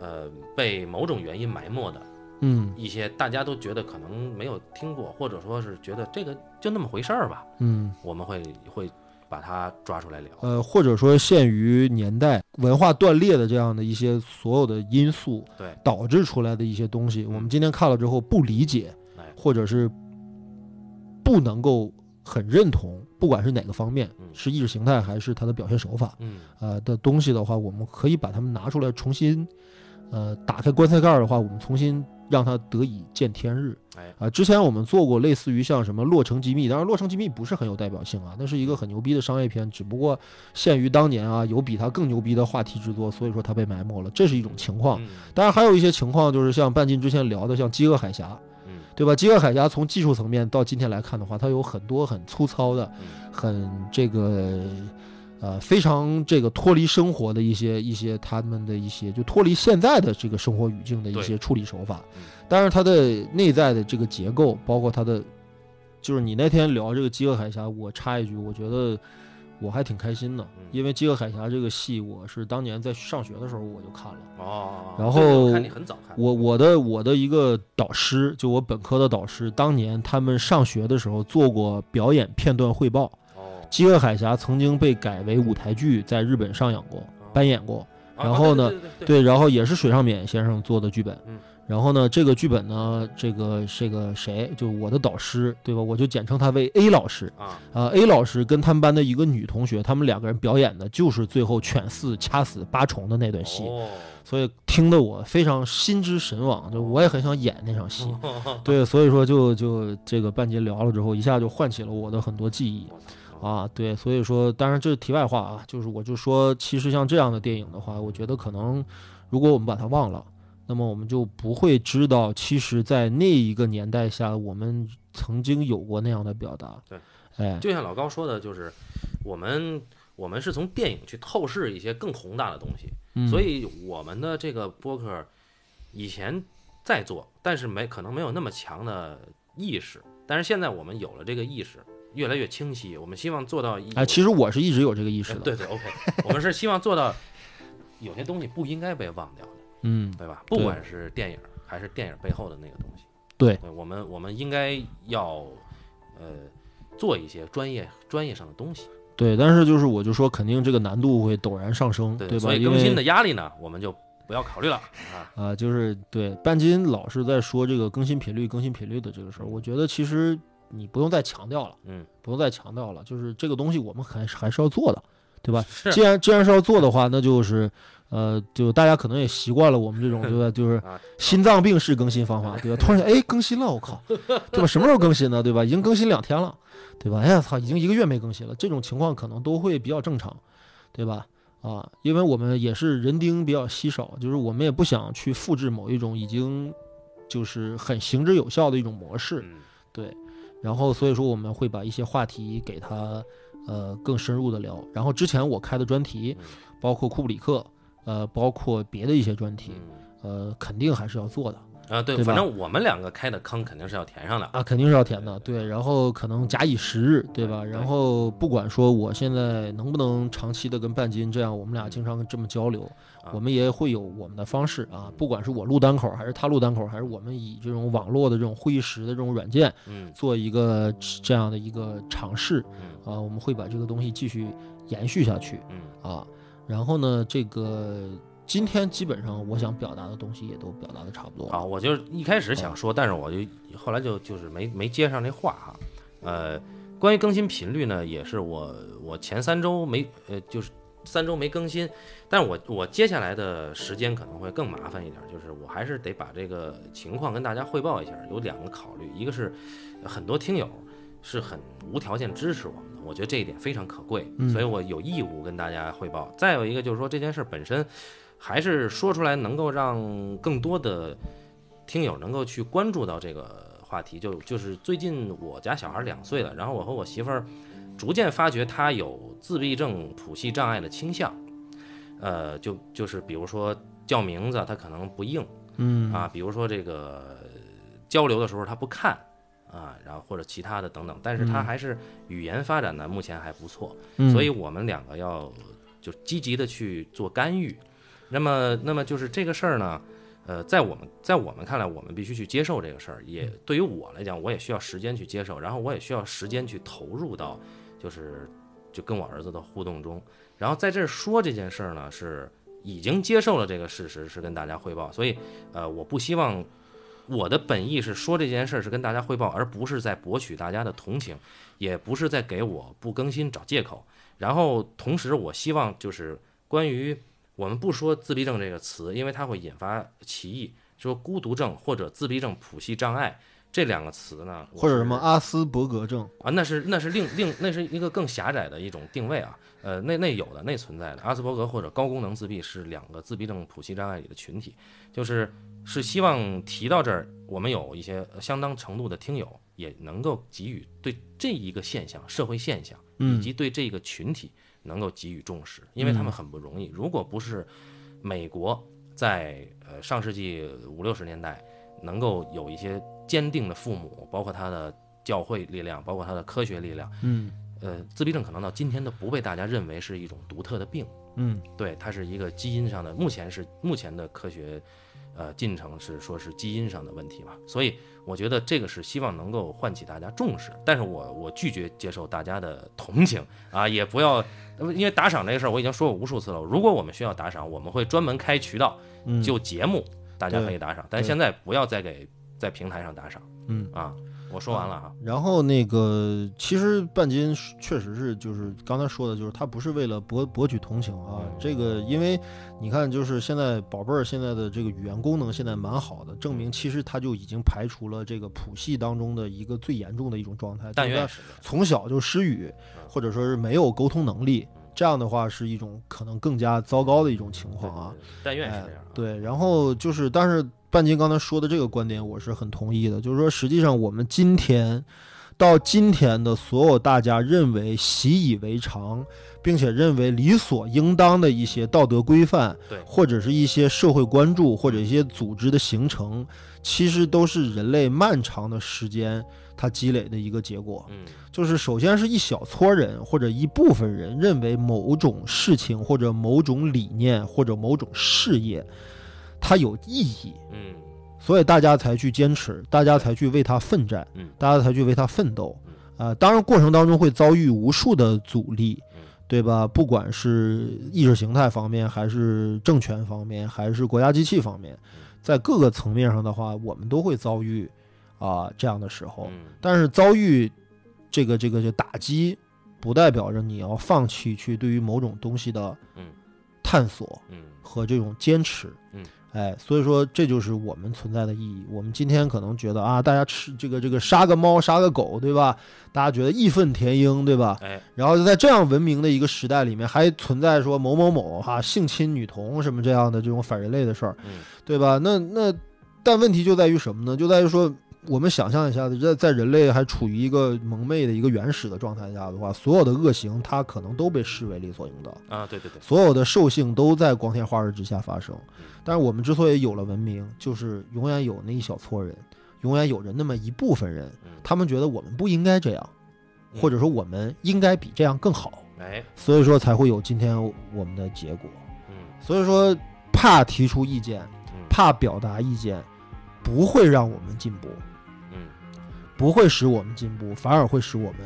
呃，被某种原因埋没的嗯。一些大家都觉得可能没有听过，或者说是觉得这个就那么回事儿吧，嗯，我们会会把它抓出来聊。呃，或者说限于年代、文化断裂的这样的一些所有的因素，对，导致出来的一些东西，嗯。我们今天看了之后不理解哎，或者是不能够很认同，不管是哪个方面嗯，是意识形态还是它的表现手法，嗯。呃的东西的话，我们可以把它们拿出来重新，呃，打开棺材盖儿的话，我们重新让它得以见天日。哎啊、之前我们做过类似于像什么《洛城机密》，当然《洛城机密》不是很有代表性啊，那是一个很牛逼的商业片，只不过限于当年啊有比它更牛逼的话题制作，所以说它被埋没了，这是一种情况。嗯当然还有一些情况，就是像半斤之前聊的，像《饥饿海峡》，嗯对吧？《饥饿海峡》从技术层面到今天来看的话，它有很多很粗糙的、嗯很这个呃非常这个脱离生活的一些一些他们的一些就脱离现在的这个生活语境的一些处理手法嗯。但是它的内在的这个结构，包括它的，就是你那天聊这个《饥饿海峡》，我插一句，我觉得我还挺开心的，嗯因为《饥饿海峡》这个戏，我是当年在上学的时候我就看了。哦，然后看你很早看，我我的我的一个导师，就我本科的导师，当年他们上学的时候做过表演片段汇报，哦《饥饿海峡》曾经被改为舞台剧，在日本上演过、扮演过。啊然后呢对然后也是水上勉先生做的剧本。嗯然后呢，这个剧本呢，这个这个谁，就我的导师，对吧？我就简称他为 A 老师。啊呃、a 老师跟他们班的一个女同学，他们两个人表演的就是最后犬饲掐死八重的那段戏。哦所以听得我非常心之神往，就我也很想演那场戏。哦对，所以说就就这个半截聊了之后，一下就唤起了我的很多记忆啊。对，所以说，当然这是题外话啊，就是我就说，其实像这样的电影的话，我觉得可能如果我们把它忘了，那么我们就不会知道，其实，在那一个年代下，我们曾经有过那样的表达。对，哎，就像老高说的，就是我们我们是从电影去透视一些更宏大的东西，嗯所以我们的这个播客以前在做，但是没可能没有那么强的意识，但是现在我们有了这个意识，越来越清晰。我们希望做到一哎，其实我是一直有这个意识的。哎对对 OK，我们是希望做到有些东西不应该被忘掉的，嗯，对吧？不管是电影还是电影背后的那个东西，对我们我们应该要呃做一些专业专业上的东西。对，但是就是我就说，肯定这个难度会陡然上升，对吧？所以更新的压力呢，我们就不要考虑了啊。啊，就是对半斤老是在说这个更新频率、更新频率的这个事儿，我觉得其实你不用再强调了，嗯，不用再强调了，就是这个东西我们还是还是要做的，对吧？是既然既然是要做的话，那就是呃，就大家可能也习惯了我们这种对吧？就是 啊，心脏病式更新方法，对吧？突然间哎更新了，我靠，对吧？什么时候更新呢？对吧？已经更新两天了，对吧？哎呀操，已经一个月没更新了，这种情况可能都会比较正常，对吧？啊，因为我们也是人丁比较稀少，就是我们也不想去复制某一种已经就是很行之有效的一种模式，嗯对。然后所以说我们会把一些话题给他呃更深入的聊。然后之前我开的专题嗯，包括库布里克，呃，包括别的一些专题，嗯呃，肯定还是要做的。啊，对，对反正我们两个开的坑肯定是要填上的。啊，肯定是要填的，对。然后可能假以时日，对吧？然后不管说我现在能不能长期的跟半斤这样，我们俩经常这么交流，啊我们也会有我们的方式啊。不管是我录单口，还是他录单口，还是我们以这种网络的这种会议室的这种软件嗯做一个这样的一个尝试嗯啊，我们会把这个东西继续延续下去嗯啊。然后呢，这个今天基本上我想表达的东西也都表达的差不多啊。我就是一开始啊想说，但是我就后来就就是没没接上这话哈。呃，关于更新频率呢，也是我我前三周没呃就是三周没更新，但是我我接下来的时间可能会更麻烦一点，就是我还是得把这个情况跟大家汇报一下。有两个考虑，一个是呃很多听友是很无条件支持我们的，我觉得这一点非常可贵，嗯所以我有义务跟大家汇报。再有一个就是说这件事本身。还是说出来能够让更多的听友能够去关注到这个话题。就就是最近我家小孩两岁了，然后我和我媳妇儿逐渐发觉他有自闭症谱系障碍的倾向，呃，就就是比如说叫名字他可能不应，嗯啊，比如说这个交流的时候他不看啊，然后或者其他的等等，但是他嗯还是语言发展呢目前还不错，嗯所以我们两个要就积极的去做干预。那么，那么就是这个事儿呢，呃，在我们在我们看来，我们必须去接受这个事儿。也对于我来讲，我也需要时间去接受，然后我也需要时间去投入到就是就跟我儿子的互动中。然后在这儿说这件事儿呢，是已经接受了这个事实，是跟大家汇报。所以，呃，我不希望我的本意是说这件事儿是跟大家汇报，而不是在博取大家的同情，也不是在给我不更新找借口。然后同时，我希望就是关于我们不说自闭症这个词，因为它会引发歧义。说孤独症或者自闭症谱系障碍这两个词呢，或者什么阿斯伯格症，啊，那是那是另另那是一个更狭窄的一种定位啊，呃，那那有的那存在的。阿斯伯格或者高功能自闭是两个自闭症谱系障碍里的群体，就是是希望提到这儿，我们有一些相当程度的听友也能够给予对这一个现象、社会现象以嗯及对这个群体能够给予重视，因为他们很不容易。如果不是美国在呃上世纪五六十年代能够有一些坚定的父母，包括他的教会力量，包括他的科学力量，嗯。呃，自闭症可能到今天都不被大家认为是一种独特的病，嗯。对，它是一个基因上的，目前是目前的科学呃进程是说是基因上的问题嘛，所以我觉得这个是希望能够唤起大家重视，但是我我拒绝接受大家的同情啊，也不要，呃因为打赏这个事儿我已经说过无数次了，如果我们需要打赏，我们会专门开渠道，嗯，就节目大家可以打赏，但现在不要再给在平台上打赏嗯。啊，我说完了啊，然后那个，其实半斤确实是，就是刚才说的，就是他不是为了博博取同情啊。这个，因为你看，就是现在宝贝儿现在的这个语言功能现在蛮好的，证明其实他就已经排除了这个谱系当中的一个最严重的一种状态，但愿从小就失语，或者说是没有沟通能力，这样的话是一种可能更加糟糕的一种情况啊。但愿是哎这样啊，对，然后就是，但是半斤刚才说的这个观点，我是很同意的。就是说，实际上我们今天到今天的所有大家认为习以为常，并且认为理所应当的一些道德规范，对或者是一些社会关注，或者一些组织的形成，其实都是人类漫长的时间它积累的一个结果。嗯就是首先是一小撮人或者一部分人认为某种事情或者某种理念或者某种事业，它有意义，嗯所以大家才去坚持，大家才去为它奋战，嗯大家才去为它奋斗嗯。啊、当然过程当中会遭遇无数的阻力嗯，对吧？不管是意识形态方面，还是政权方面，还是国家机器方面，在各个层面上的话，我们都会遭遇啊、这样的时候。嗯但是遭遇这个这个这打击，不代表着你要放弃去对于某种东西的嗯探索嗯和这种坚持。嗯，哎，所以说这就是我们存在的意义。我们今天可能觉得啊，大家吃这个这个杀个猫杀个狗，对吧？大家觉得义愤填膺，对吧？哎然后在这样文明的一个时代里面，还存在说某某某哈、性侵女童什么这样的这种反人类的事儿，嗯对吧？那那，但问题就在于什么呢？就在于说，我们想象一下，在在人类还处于一个蒙昧的一个原始的状态下的话，所有的恶行它可能都被视为理所应当，啊对对对，所有的兽性都在光天化日之下发生。但是我们之所以有了文明，就是永远有那一小撮人，永远有着那么一部分人，嗯。他们觉得我们不应该这样，或者说我们应该比这样更好，哎。所以说才会有今天我们的结果。嗯。所以说，怕提出意见，嗯。怕表达意见，不会让我们进步，嗯不会使我们进步，反而会使我们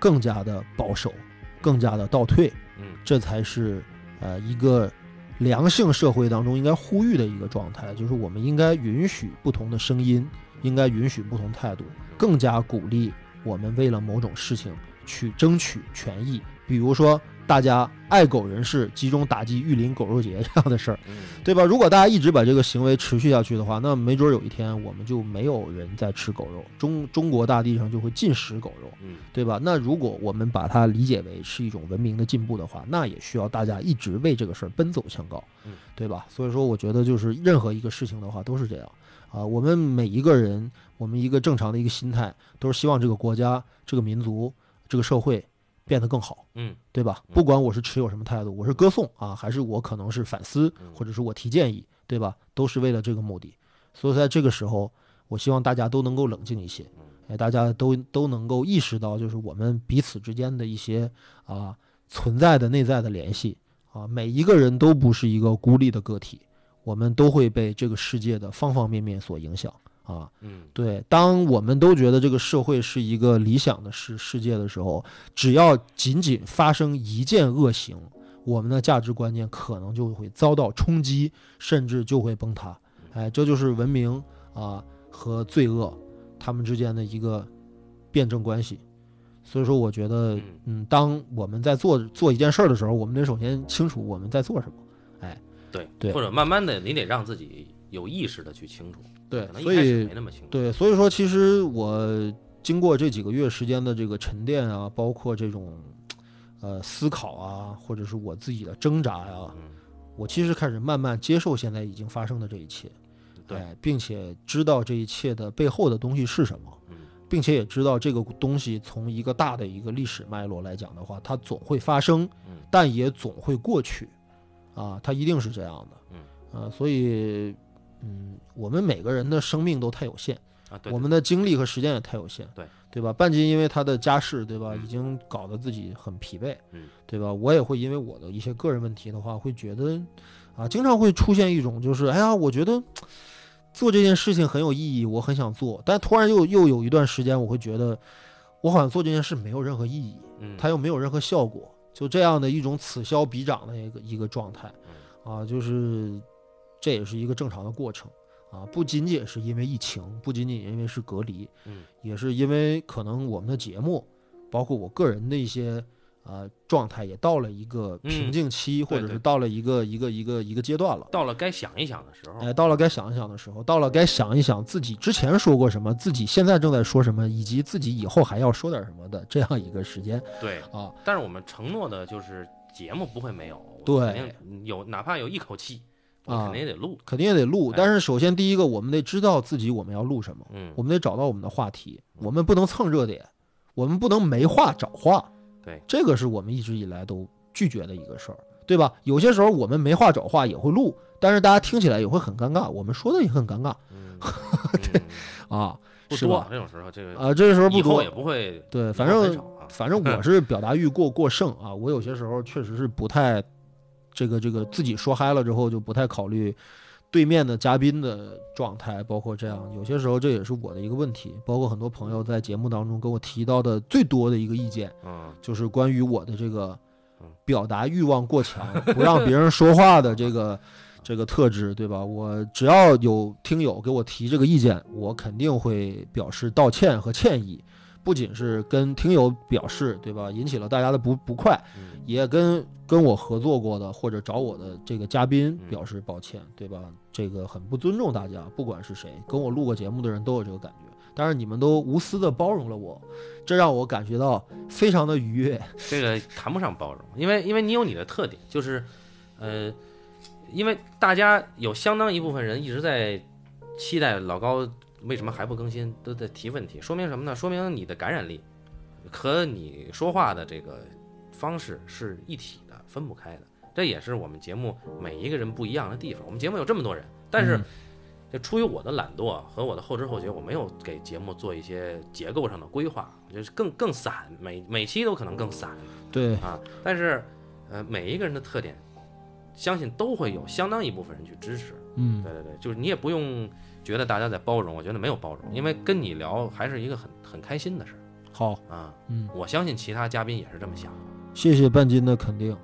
更加的保守，更加的倒退。嗯这才是呃一个良性社会当中应该呼吁的一个状态，就是我们应该允许不同的声音，应该允许不同态度，更加鼓励我们为了某种事情去争取权益。比如说大家爱狗人士集中打击玉林狗肉节这样的事儿，嗯，对吧？如果大家一直把这个行为持续下去的话，那没准有一天我们就没有人在吃狗肉，中中国大地上就会禁食狗肉。嗯，对吧？那如果我们把它理解为是一种文明的进步的话，那也需要大家一直为这个事儿奔走相告嗯，对吧？所以说，我觉得就是任何一个事情的话都是这样啊。我们每一个人，我们一个正常的一个心态，都是希望这个国家、这个民族、这个社会变得更好，嗯，对吧？嗯不管我是持有什么态度，我是歌颂啊，还是我可能是反思，嗯或者是我提建议，对吧？都是为了这个目的。所以在这个时候，我希望大家都能够冷静一些，哎，大家都都能够意识到，就是我们彼此之间的一些啊存在的内在的联系啊，每一个人都不是一个孤立的个体，我们都会被这个世界的方方面面所影响啊。嗯，对，当我们都觉得这个社会是一个理想的世世界的时候，只要仅仅发生一件恶行，我们的价值观念可能就会遭到冲击，甚至就会崩塌。哎，这就是文明啊和罪恶他们之间的一个辩证关系。所以说，我觉得，嗯嗯，当我们在做做一件事儿的时候，我们得首先清楚我们在做什么。哎对对或者慢慢的，你得让自己有意识的去清楚，对可能一所开始以没那么清楚。对，所以说其实我经过这几个月时间的这个沉淀啊，包括这种呃思考啊，或者是我自己的挣扎呀、嗯，我其实开始慢慢接受现在已经发生的这一切，对哎，并且知道这一切的背后的东西是什么，嗯并且也知道这个东西从一个大的一个历史脉络来讲的话，它总会发生嗯，但也总会过去，啊，它一定是这样的，嗯，啊，所以，嗯，我们每个人的生命都太有限。啊，对，我们的精力和时间也太有限，对对吧？半斤因为他的家世，对吧，嗯已经搞得自己很疲惫，嗯，对吧？我也会因为我的一些个人问题的话，会觉得啊，经常会出现一种就是，哎呀，我觉得做这件事情很有意义，我很想做，但突然又又有一段时间，我会觉得我好像做这件事没有任何意义，嗯，它又没有任何效果，就这样的一种此消彼长的一个一个状态，嗯啊，就是这也是一个正常的过程啊，不仅仅是因为疫情，不仅仅因为是隔离，嗯，也是因为可能我们的节目，包括我个人的一些呃状态，也到了一个瓶嗯颈期，或者是到了一个一个一个一个阶段了。到了该想一想的时候，哎，到了该想一想的时候，到了该想一想自己之前说过什么，自己现在正在说什么，以及自己以后还要说点什么的这样一个时间对，啊。但是我们承诺的就是节目不会没有，对肯定有，哪怕有一口气，我啊肯定也得录，肯定也得录，哎但是首先第一个，我们得知道自己我们要录什么，嗯，我们得找到我们的话题，我们不能蹭热点，我们不能没话找话，对，这个是我们一直以来都拒绝的一个事儿，对吧？有些时候我们没话找话也会录，但是大家听起来也会很尴尬，我们说的也很尴尬嗯，对嗯，啊，不多？这种时候，这个啊，这个时候不多也，不会，对，反正反正我 是表达欲过过剩啊，我有些时候确实是不太这个这个自己说嗨了之后就不太考虑对面的嘉宾的状态，包括这样，有些时候这也是我的一个问题，包括很多朋友在节目当中跟我提到的最多的一个意见，嗯就是关于我的这个嗯表达欲望过强，不让别人说话的这个这个特质，对吧？我只要有听友给我提这个意见，我肯定会表示道歉和歉意，不仅是跟听友表示，对吧？引起了大家的不不快，嗯也跟跟我合作过的或者找我的这个嘉宾嗯表示抱歉，对吧？这个很不尊重大家，不管是谁，跟我录过节目的人都有这个感觉。但是你们都无私的包容了我，这让我感觉到非常的愉悦。这个谈不上包容，因为因为你有你的特点，就是，呃，因为大家有相当一部分人一直在期待老高为什么还不更新，都在提问题，说明什么呢？说明你的感染力和你说话的这个方式是一体的，分不开的。这也是我们节目每一个人不一样的地方。我们节目有这么多人，但是嗯就出于我的懒惰和我的后知后觉，我没有给节目做一些结构上的规划，就是更更散，每每期都可能更散对，啊。但是，呃，每一个人的特点，相信都会有相当一部分人去支持。嗯对对对，就是你也不用觉得大家在包容，我觉得没有包容，因为跟你聊还是一个很很开心的事好，啊。嗯，我相信其他嘉宾也是这么想的。谢谢半斤的肯定。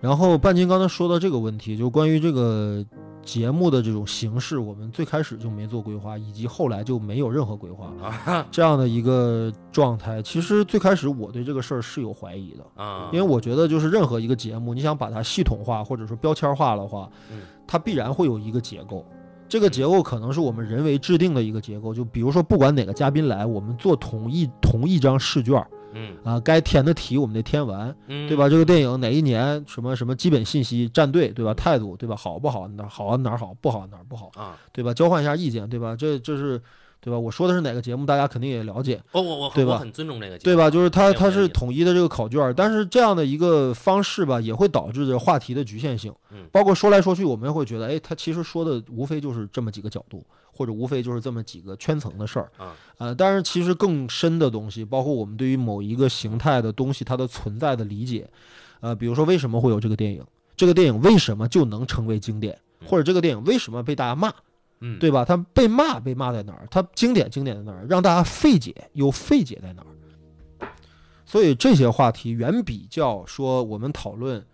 然后半斤刚才说到这个问题，就关于这个节目的这种形式，我们最开始就没做规划，以及后来就没有任何规划啊这样的一个状态。其实最开始我对这个事儿是有怀疑的，啊，因为我觉得就是任何一个节目，你想把它系统化或者说标签化的话嗯，它必然会有一个结构。这个结构可能是我们人为制定的一个结构，就比如说，不管哪个嘉宾来，我们做同一同一张试卷嗯啊，该填的题我们得填完，嗯，对吧？这个电影哪一年什么什么基本信息、战队，对吧？态度，对吧？好不好？哪儿好哪好，不好哪不好，啊，对吧？交换一下意见，对吧？这这是对吧？我说的是哪个节目，大家肯定也了解，哦，我我对吧我很尊重这个节目，对吧？就是它它是统一的这个考卷，但是这样的一个方式吧，也会导致这话题的局限性嗯。包括说来说去，我们也会觉得，哎，他其实说的无非就是这么几个角度，或者无非就是这么几个圈层的事儿。啊，呃，但是其实更深的东西，包括我们对于某一个形态的东西它的存在的理解，呃，比如说为什么会有这个电影，这个电影为什么就能成为经典，或者这个电影为什么被大家骂，嗯，对吧？它被骂被骂在哪儿？它经典经典在哪儿？让大家费解又费解在哪儿？所以这些话题远比较说我们讨论，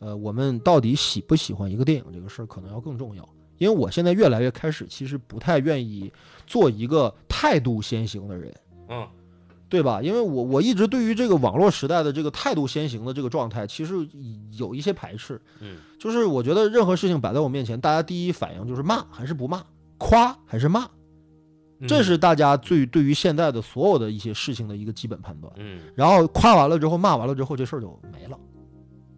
呃，我们到底喜不喜欢一个电影这个事儿可能要更重要。因为我现在越来越开始，其实不太愿意做一个态度先行的人，嗯对吧？因为我我一直对于这个网络时代的这个态度先行的这个状态，其实有一些排斥。嗯就是我觉得任何事情摆在我面前，大家第一反应就是骂还是不骂，夸还是骂，嗯，这是大家最对于现在的所有的一些事情的一个基本判断。嗯然后夸完了之后，骂完了之后，这事儿就没了。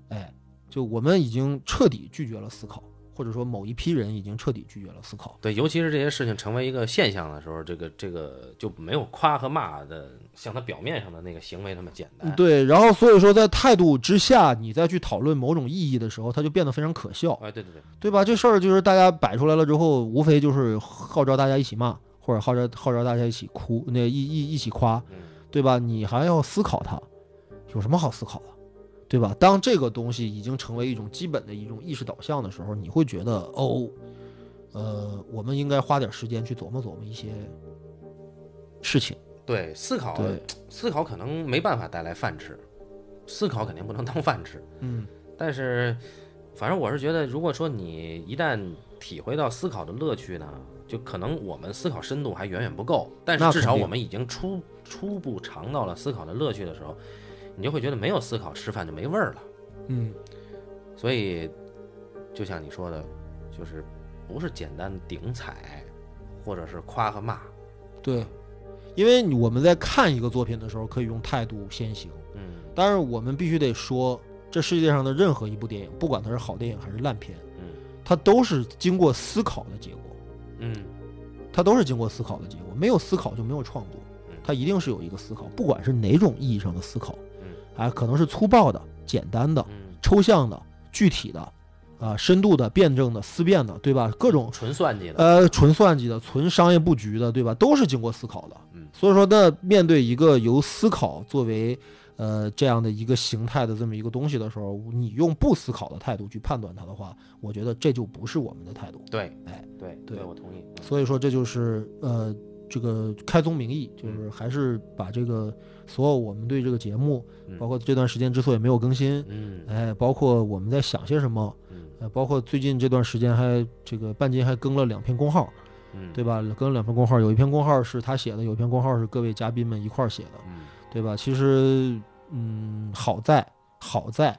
哎，就我们已经彻底拒绝了思考，或者说某一批人已经彻底拒绝了思考。对，尤其是这些事情成为一个现象的时候，这个这个就没有夸和骂的像他表面上的那个行为那么简单。对，然后所以说在态度之下，你再去讨论某种意义的时候，它就变得非常可笑。哎，对对对，对吧？这事儿就是大家摆出来了之后，无非就是号召大家一起骂，或者号召号召大家一起哭，那一一一起夸，嗯对吧？你还要思考它，有什么好思考的，对吧？当这个东西已经成为一种基本的一种意识导向的时候，你会觉得哦，呃，我们应该花点时间去琢磨琢磨一些事情。对，思考对，思考可能没办法带来饭吃，思考肯定不能当饭吃。嗯 但是，反正我是觉得，如果说你一旦体会到思考的乐趣呢，就可能我们思考深度还远远不够，但是至少我们已经初初步尝到了思考的乐趣的时候，你就会觉得没有思考吃饭就没味儿了。嗯，所以，就像你说的，就是不是简单的顶踩，或者是夸和骂，对，因为我们在看一个作品的时候，可以用态度先行。嗯但是，我们必须得说，这世界上的任何一部电影，不管它是好电影还是烂片，嗯它都是经过思考的结果，嗯它都是经过思考的结果。没有思考就没有创作嗯，它一定是有一个思考，不管是哪种意义上的思考，嗯啊，可能是粗暴的、简单的、嗯，抽象的、具体的，啊，深度的、辩证的、思辨的，对吧？各种纯算计的，呃，纯算计的、纯商业布局的，对吧？都是经过思考的。嗯所以说，那面对一个由思考作为呃这样的一个形态的这么一个东西的时候，你用不思考的态度去判断它的话，我觉得这就不是我们的态度。对，哎，对对我同意。嗯所以说，这就是呃这个开宗明义，就是还是把这个所有我们对这个节目，嗯包括这段时间之所以没有更新，嗯哎，包括我们在想些什么，嗯呃，包括最近这段时间还这个半斤还更了两篇公号，嗯，对吧？更了两篇公号，有一篇公号是他写的，有一篇公号是各位嘉宾们一块儿写的，嗯对吧？其实，嗯，好在好在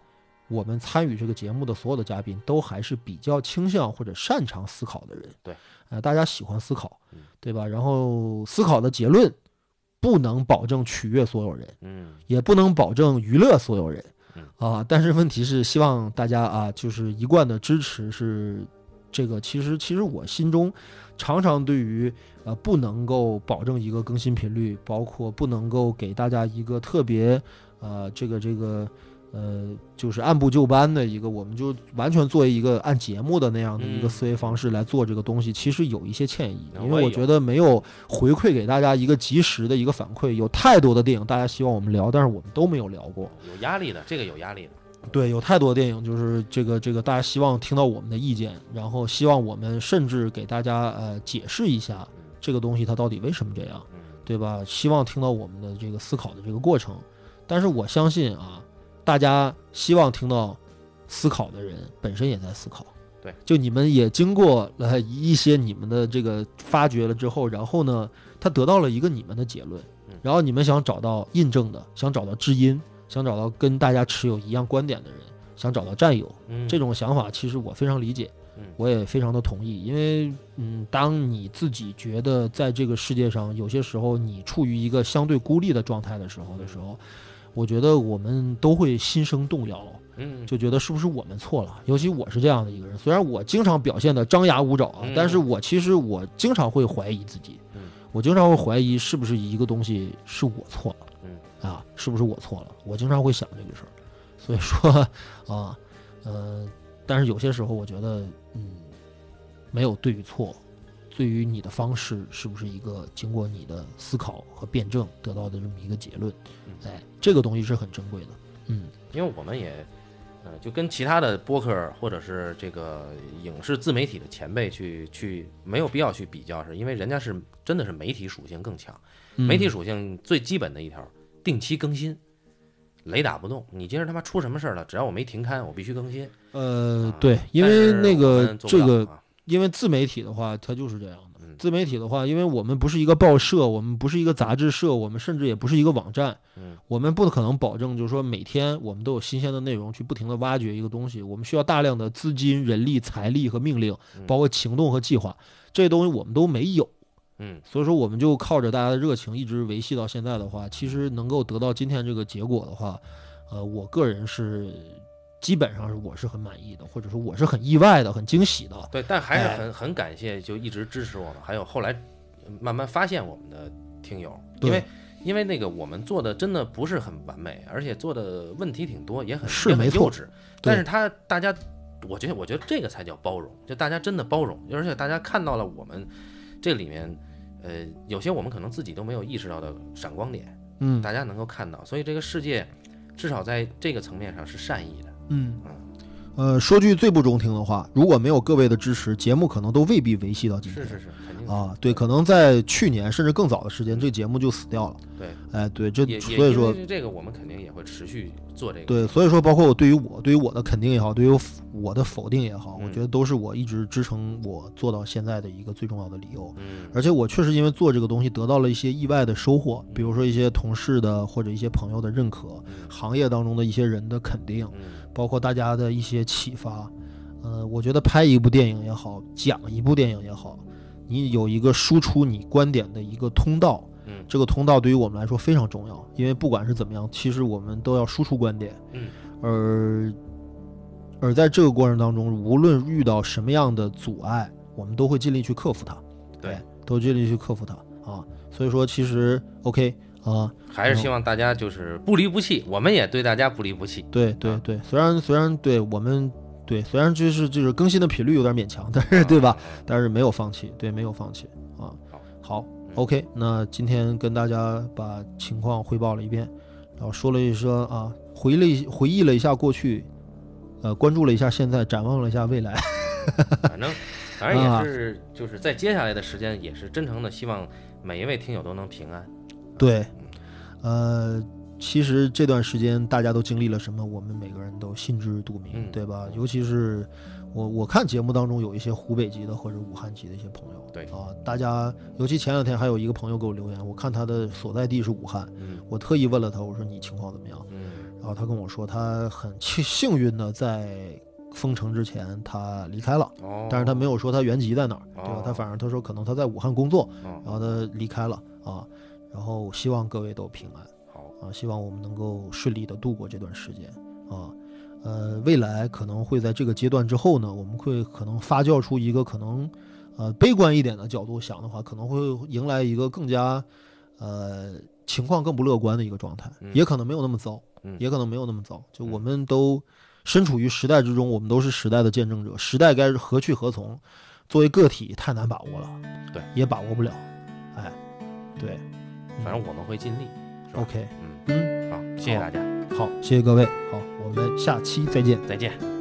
我们参与这个节目的所有的嘉宾都还是比较倾向或者擅长思考的人，对，呃，大家喜欢思考嗯，对吧？然后思考的结论不能保证取悦所有人，嗯也不能保证娱乐所有人嗯，啊。但是问题是，希望大家啊，就是一贯的支持是这个。其实，其实我心中常常对于呃不能够保证一个更新频率，包括不能够给大家一个特别呃这个这个。呃，就是按部就班的一个，我们就完全作为一个按节目的那样的一个嗯思维方式来做这个东西，其实有一些歉意，因为我觉得没有回馈给大家一个及时的一个反馈。有太多的电影大家希望我们聊，但是我们都没有聊过。有压力的，这个有压力的。对，有太多电影就是这个这个大家希望听到我们的意见，然后希望我们甚至给大家呃解释一下这个东西它到底为什么这样，嗯对吧？希望听到我们的这个思考的这个过程。但是我相信啊，大家希望听到思考的人本身也在思考，对，就你们也经过了一些你们的这个发掘了之后，然后呢，他得到了一个你们的结论。嗯，然后你们想找到印证的，想找到知音，想找到跟大家持有一样观点的人，想找到战友，嗯，这种想法其实我非常理解嗯，我也非常的同意，因为嗯，当你自己觉得在这个世界上有些时候你处于一个相对孤立的状态的时候的时候，我觉得我们都会心生动摇，嗯，就觉得是不是我们错了？尤其我是这样的一个人，虽然我经常表现的张牙舞爪但是我其实我经常会怀疑自己嗯，我经常会怀疑是不是一个东西是我错了，嗯。啊，是不是我错了？我经常会想这个事儿，所以说啊，呃，但是有些时候我觉得，嗯，没有对与错，对于你的方式是不是一个经过你的思考和辩证得到的这么一个结论，这个东西是很珍贵的，嗯。因为我们也，呃，就跟其他的播客或者是这个影视自媒体的前辈去去，没有必要去比较，是因为人家是真的是媒体属性更强，嗯。媒体属性最基本的一条，定期更新，雷打不动。你今儿他妈出什么事儿了？只要我没停刊，我必须更新。啊，呃对，因为那个这个，因为自媒体的话，它就是这样自媒体的话，因为我们不是一个报社，我们不是一个杂志社，我们甚至也不是一个网站，嗯我们不可能保证就是说每天我们都有新鲜的内容去不停的挖掘一个东西，我们需要大量的资金、人力、财力和命令，嗯包括行动和计划，这些东西我们都没有。嗯所以说，我们就靠着大家的热情一直维系到现在的话，其实能够得到今天这个结果的话，呃，我个人是基本上是我是很满意的，或者说我是很意外的、很惊喜的。对，但还是哎很很感谢就一直支持我们，还有后来呃慢慢发现我们的听友，因为因为那个我们做的真的不是很完美，而且做的问题挺多，也很是没错也很幼稚。但是他大家，我觉得我觉得这个才叫包容，就大家真的包容，而且大家看到了我们这里面，呃，有些我们可能自己都没有意识到的闪光点，嗯大家能够看到，所以这个世界至少在这个层面上是善意的。嗯。呃，说句最不中听的话，如果没有各位的支持，节目可能都未必维系到今天。是是是，肯定啊，对，可能在去年甚至更早的时间，这个节目就死掉了。对，哎，对，这所以说这个我们肯定也会持续做这个。对，所以说，包括我对于我对于我的肯定也好，对于我的否定也好，我嗯觉得都是我一直支撑我做到现在的一个最重要的理由。嗯而且我确实因为做这个东西得到了一些意外的收获，比如说一些同事的或者一些朋友的认可，嗯行业当中的一些人的肯定，嗯包括大家的一些启发。呃，我觉得拍一部电影也好，讲一部电影也好，你有一个输出你观点的一个通道，嗯这个通道对于我们来说非常重要，因为不管是怎么样，其实我们都要输出观点。嗯而而在这个过程当中，无论遇到什么样的阻碍，我们都会尽力去克服它。对，都尽力去克服它啊。所以说，其实 OK 啊，还是希望大家就是不离不弃，我们也对大家不离不弃。对对啊对，虽然虽然对我们对虽然就是就是更新的频率有点勉强，但是对吧？但是没有放弃，对，没有放弃啊。好，，OK，那今天跟大家把情况汇报了一遍，然后说了一说啊，回忆了一回忆了一下过去，呃，关注了一下现在，展望了一下未来。反正 反正啊也是，就是在接下来的时间，也是真诚的希望每一位听友都能平安。对，呃，其实这段时间大家都经历了什么，我们每个人都心知肚明，嗯对吧？尤其是我我看节目当中有一些湖北籍的或者武汉籍的一些朋友，对啊，大家尤其前两天还有一个朋友给我留言，我看他的所在地是武汉，嗯我特意问了他，我说你情况怎么样？嗯然后他跟我说他很幸幸运的在封城之前他离开了，哦，但是他没有说他原籍在哪儿，对吧哦？他反正他说可能他在武汉工作，哦然后他离开了啊，然后希望各位都平安。好，啊，希望我们能够顺利的度过这段时间。啊。呃，未来可能会在这个阶段之后呢，我们会可能发酵出一个可能呃悲观一点的角度想的话，可能会迎来一个更加呃情况更不乐观的一个状态，嗯。也可能没有那么糟，嗯。也可能没有那么糟。就嗯。我们都身处于时代之中，我们都是时代的见证者，时代该何去何从，作为个体太难把握了，对，也把握不了，哎，对反正我们会尽力。是，OK，嗯，嗯。好，谢谢大家，好，谢谢各位，好，我们下期再见。再见。